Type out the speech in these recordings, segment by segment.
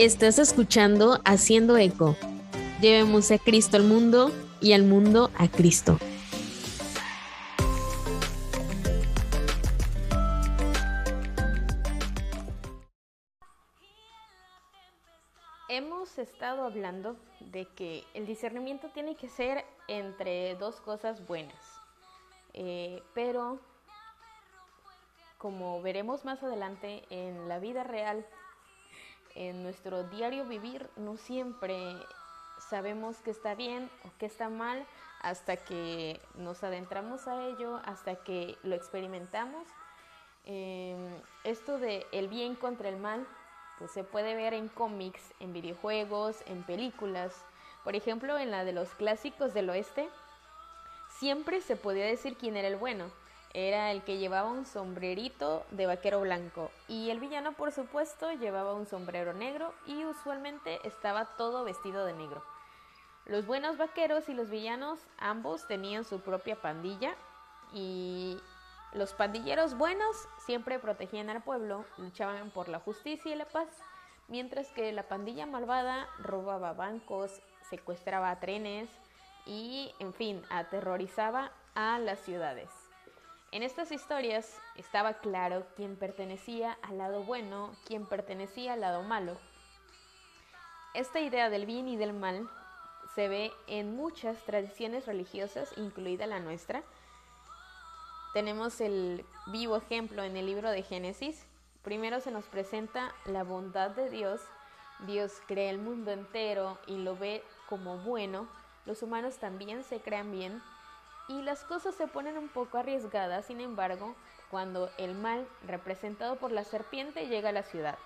Estás escuchando Haciendo Eco. Llevemos a Cristo al mundo y al mundo a Cristo. Hemos estado hablando de que el discernimiento tiene que ser entre dos cosas buenas, Eh, pero como veremos más adelante en la vida real, en nuestro diario vivir, no siempre sabemos qué está bien o qué está mal hasta que nos adentramos a ello, hasta que lo experimentamos. Eh, esto de el bien contra el mal pues se puede ver en cómics, en videojuegos, en películas. Por ejemplo, en la de los clásicos del oeste, siempre se podía decir quién era el bueno. Era el que llevaba un sombrerito de vaquero blanco. Y el villano, por supuesto, llevaba un sombrero negro y usualmente estaba todo vestido de negro. Los buenos vaqueros y los villanos ambos tenían su propia pandilla y los pandilleros buenos siempre protegían al pueblo, luchaban por la justicia y la paz, mientras que la pandilla malvada robaba bancos, secuestraba trenes y, en fin, aterrorizaba a las ciudades. En estas historias estaba claro quién pertenecía al lado bueno, quién pertenecía al lado malo. Esta idea del bien y del mal se ve en muchas tradiciones religiosas, incluida la nuestra, tenemos el vivo ejemplo en el libro de Génesis. Primero se nos presenta la bondad de Dios. Dios crea el mundo entero y lo ve como bueno. Los humanos también se crean bien. Y las cosas se ponen un poco arriesgadas, sin embargo, cuando el mal representado por la serpiente llega a la ciudad.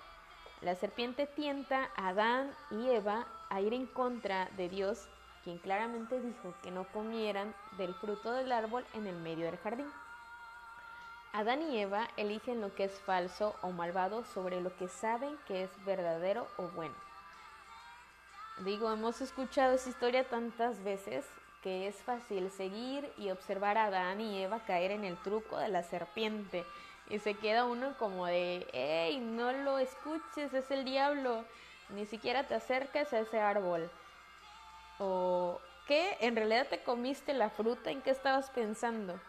La serpiente tienta a Adán y Eva a ir en contra de Dios, quien claramente dijo que no comieran del fruto del árbol en el medio del jardín. Adán y Eva eligen lo que es falso o malvado sobre lo que saben que es verdadero o bueno. Digo, hemos escuchado esa historia tantas veces que es fácil seguir y observar a Adán y Eva caer en el truco de la serpiente. Y se queda uno como de, hey, no lo escuches, es el diablo, ni siquiera te acerques a ese árbol. O, ¿qué? ¿En realidad te comiste la fruta en qué estabas pensando?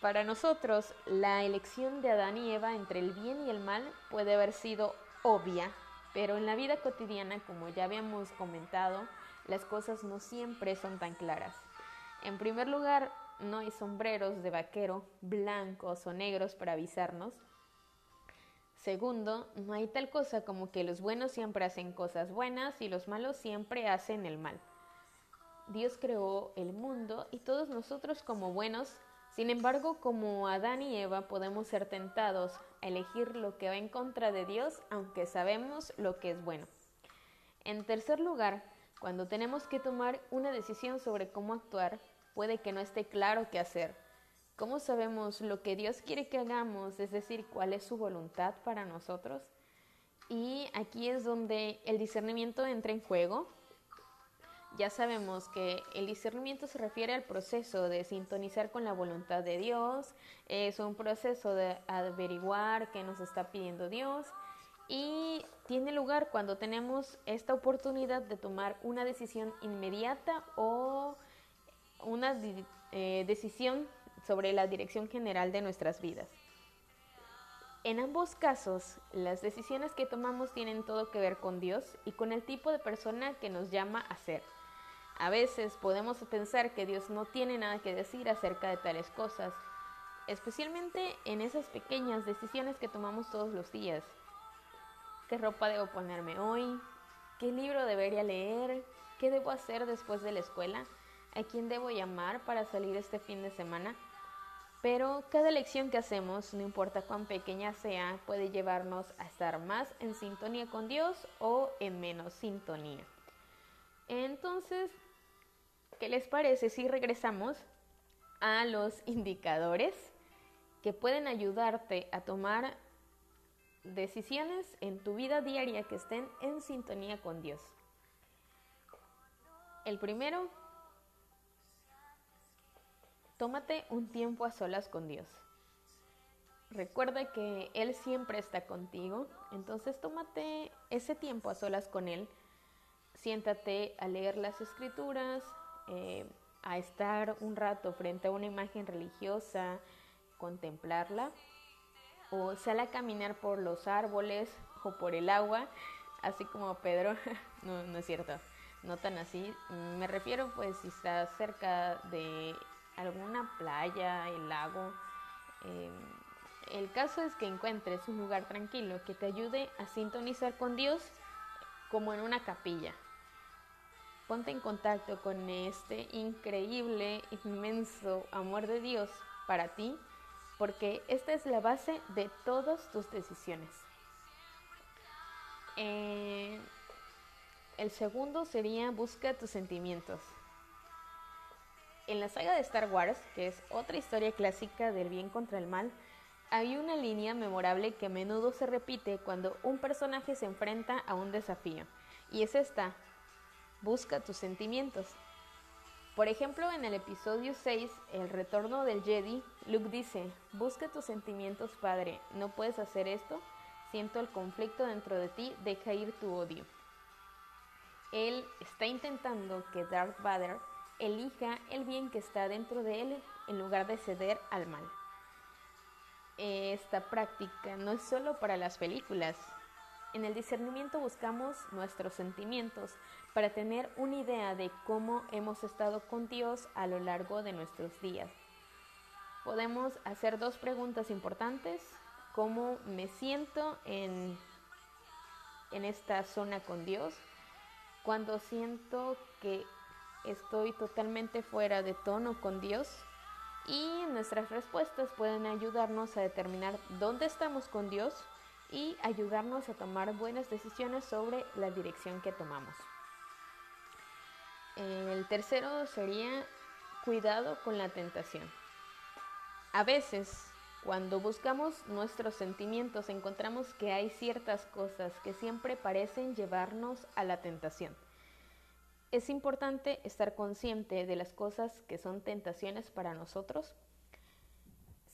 Para nosotros, la elección de Adán y Eva entre el bien y el mal puede haber sido obvia, pero en la vida cotidiana, como ya habíamos comentado, las cosas no siempre son tan claras. En primer lugar, no hay sombreros de vaquero blancos o negros para avisarnos. Segundo, no hay tal cosa como que los buenos siempre hacen cosas buenas y los malos siempre hacen el mal. Dios creó el mundo y todos nosotros como buenos sin embargo, como Adán y Eva podemos ser tentados a elegir lo que va en contra de Dios, aunque sabemos lo que es bueno. En tercer lugar, cuando tenemos que tomar una decisión sobre cómo actuar, puede que no esté claro qué hacer. ¿Cómo sabemos lo que Dios quiere que hagamos, es decir, cuál es su voluntad para nosotros? Y aquí es donde el discernimiento entra en juego, ya sabemos que el discernimiento se refiere al proceso de sintonizar con la voluntad de Dios, es un proceso de averiguar qué nos está pidiendo Dios y tiene lugar cuando tenemos esta oportunidad de tomar una decisión inmediata o una eh, decisión sobre la dirección general de nuestras vidas. En ambos casos, las decisiones que tomamos tienen todo que ver con Dios y con el tipo de persona que nos llama a ser. A veces podemos pensar que Dios no tiene nada que decir acerca de tales cosas, especialmente en esas pequeñas decisiones que tomamos todos los días. ¿Qué ropa debo ponerme hoy? ¿Qué libro debería leer? ¿Qué debo hacer después de la escuela? ¿A quién debo llamar para salir este fin de semana? Pero cada elección que hacemos, no importa cuán pequeña sea, puede llevarnos a estar más en sintonía con Dios o en menos sintonía. Entonces, ¿Qué les parece si regresamos a los indicadores que pueden ayudarte a tomar decisiones en tu vida diaria que estén en sintonía con Dios? El primero, tómate un tiempo a solas con Dios. Recuerda que Él siempre está contigo, entonces tómate ese tiempo a solas con Él. Siéntate a leer las escrituras, eh, a estar un rato frente a una imagen religiosa, contemplarla, o sal a caminar por los árboles o por el agua, así como Pedro. no, no es cierto, no tan así. Me refiero pues si estás cerca de alguna playa, el lago. Eh, el caso es que encuentres un lugar tranquilo que te ayude a sintonizar con Dios como en una capilla. Ponte en contacto con este increíble, inmenso amor de Dios para ti, porque esta es la base de todas tus decisiones. Eh, el segundo sería busca tus sentimientos. En la saga de Star Wars, que es otra historia clásica del bien contra el mal, hay una línea memorable que a menudo se repite cuando un personaje se enfrenta a un desafío, y es esta, busca tus sentimientos. Por ejemplo, en el episodio 6, El retorno del Jedi, Luke dice, busca tus sentimientos, padre, no puedes hacer esto, siento el conflicto dentro de ti, deja ir tu odio. Él está intentando que Darth Vader elija el bien que está dentro de él en lugar de ceder al mal esta práctica no es solo para las películas. En el discernimiento buscamos nuestros sentimientos para tener una idea de cómo hemos estado con Dios a lo largo de nuestros días. Podemos hacer dos preguntas importantes. ¿Cómo me siento en, en esta zona con Dios? Cuando siento que estoy totalmente fuera de tono con Dios, y nuestras respuestas pueden ayudarnos a determinar dónde estamos con Dios y ayudarnos a tomar buenas decisiones sobre la dirección que tomamos. El tercero sería cuidado con la tentación. A veces, cuando buscamos nuestros sentimientos, encontramos que hay ciertas cosas que siempre parecen llevarnos a la tentación. Es importante estar consciente de las cosas que son tentaciones para nosotros.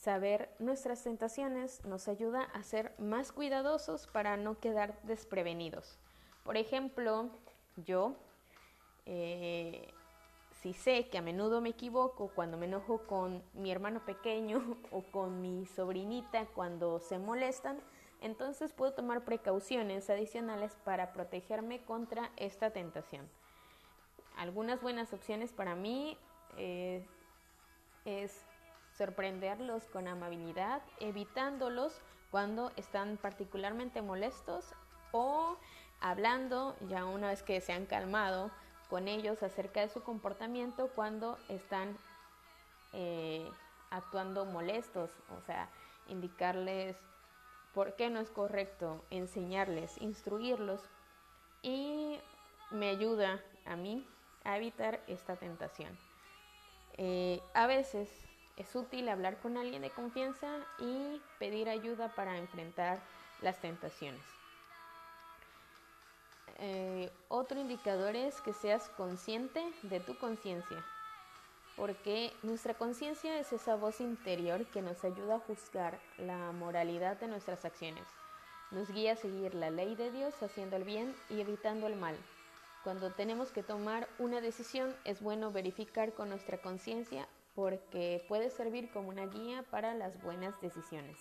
Saber nuestras tentaciones nos ayuda a ser más cuidadosos para no quedar desprevenidos. Por ejemplo, yo, eh, si sé que a menudo me equivoco cuando me enojo con mi hermano pequeño o con mi sobrinita cuando se molestan, entonces puedo tomar precauciones adicionales para protegerme contra esta tentación algunas buenas opciones para mí eh, es sorprenderlos con amabilidad, evitándolos cuando están particularmente molestos o hablando ya una vez que se han calmado con ellos acerca de su comportamiento cuando están eh, actuando molestos, o sea, indicarles por qué no es correcto, enseñarles, instruirlos y me ayuda a mí a evitar esta tentación. Eh, a veces es útil hablar con alguien de confianza y pedir ayuda para enfrentar las tentaciones. Eh, otro indicador es que seas consciente de tu conciencia, porque nuestra conciencia es esa voz interior que nos ayuda a juzgar la moralidad de nuestras acciones. Nos guía a seguir la ley de Dios haciendo el bien y evitando el mal. Cuando tenemos que tomar una decisión es bueno verificar con nuestra conciencia porque puede servir como una guía para las buenas decisiones.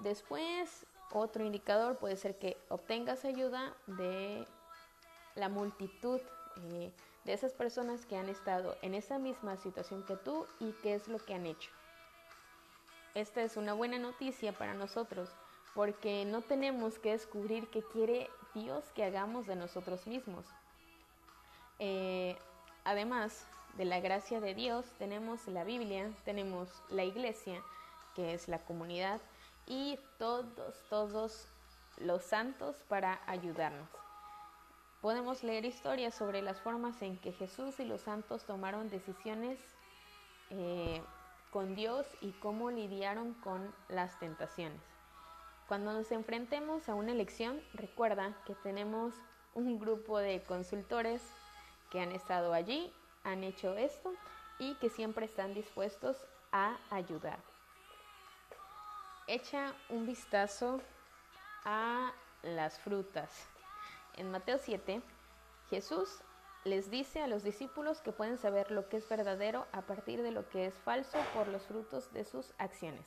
Después, otro indicador puede ser que obtengas ayuda de la multitud eh, de esas personas que han estado en esa misma situación que tú y qué es lo que han hecho. Esta es una buena noticia para nosotros porque no tenemos que descubrir qué quiere Dios que hagamos de nosotros mismos. Eh, además de la gracia de Dios, tenemos la Biblia, tenemos la iglesia, que es la comunidad, y todos, todos los santos para ayudarnos. Podemos leer historias sobre las formas en que Jesús y los santos tomaron decisiones eh, con Dios y cómo lidiaron con las tentaciones. Cuando nos enfrentemos a una elección, recuerda que tenemos un grupo de consultores que han estado allí, han hecho esto y que siempre están dispuestos a ayudar. echa un vistazo a las frutas. En Mateo 7, Jesús les dice a los discípulos que pueden saber lo que es verdadero a partir de lo que es falso por los frutos de sus acciones.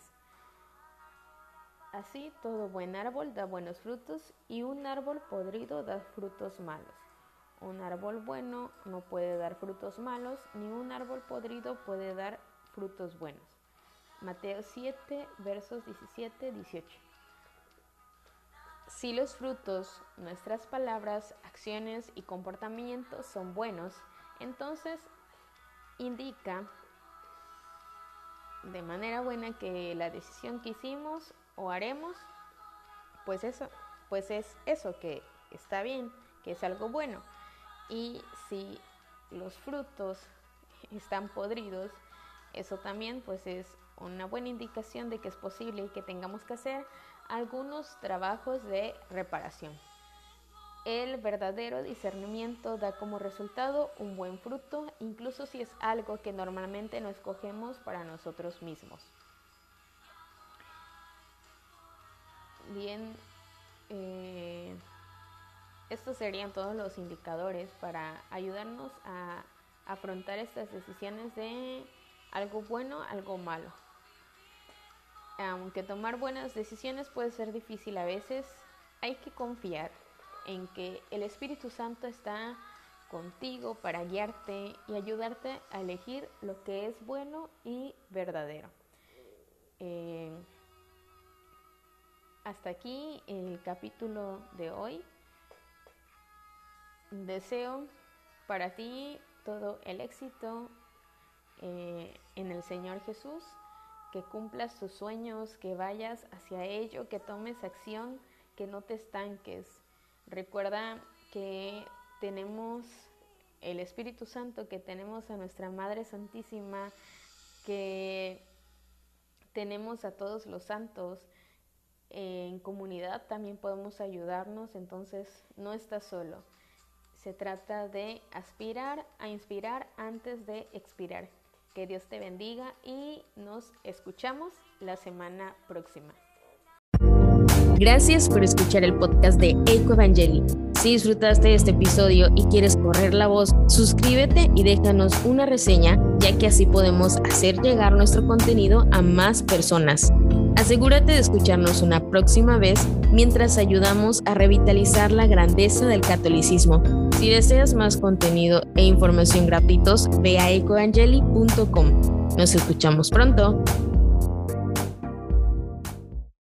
Así todo buen árbol da buenos frutos y un árbol podrido da frutos malos. Un árbol bueno no puede dar frutos malos, ni un árbol podrido puede dar frutos buenos. Mateo 7, versos 17, 18. Si los frutos, nuestras palabras, acciones y comportamientos son buenos, entonces indica de manera buena que la decisión que hicimos o haremos, pues eso, pues es eso que está bien, que es algo bueno. Y si los frutos están podridos, eso también pues es una buena indicación de que es posible y que tengamos que hacer algunos trabajos de reparación. El verdadero discernimiento da como resultado un buen fruto, incluso si es algo que normalmente no escogemos para nosotros mismos. Bien, eh, estos serían todos los indicadores para ayudarnos a afrontar estas decisiones de algo bueno, algo malo aunque tomar buenas decisiones puede ser difícil a veces, hay que confiar en que el Espíritu Santo está contigo para guiarte y ayudarte a elegir lo que es bueno y verdadero. Eh, hasta aquí el capítulo de hoy. Deseo para ti todo el éxito eh, en el Señor Jesús que cumplas tus sueños, que vayas hacia ello, que tomes acción, que no te estanques. Recuerda que tenemos el Espíritu Santo, que tenemos a nuestra Madre Santísima, que tenemos a todos los santos. En comunidad también podemos ayudarnos, entonces no estás solo. Se trata de aspirar a inspirar antes de expirar. Que Dios te bendiga y nos escuchamos la semana próxima. Gracias por escuchar el podcast de Eco Evangeli. Si disfrutaste de este episodio y quieres correr la voz, suscríbete y déjanos una reseña, ya que así podemos hacer llegar nuestro contenido a más personas. Asegúrate de escucharnos una próxima vez mientras ayudamos a revitalizar la grandeza del catolicismo. Si deseas más contenido e información gratuitos, ve a ecoangeli.com. Nos escuchamos pronto.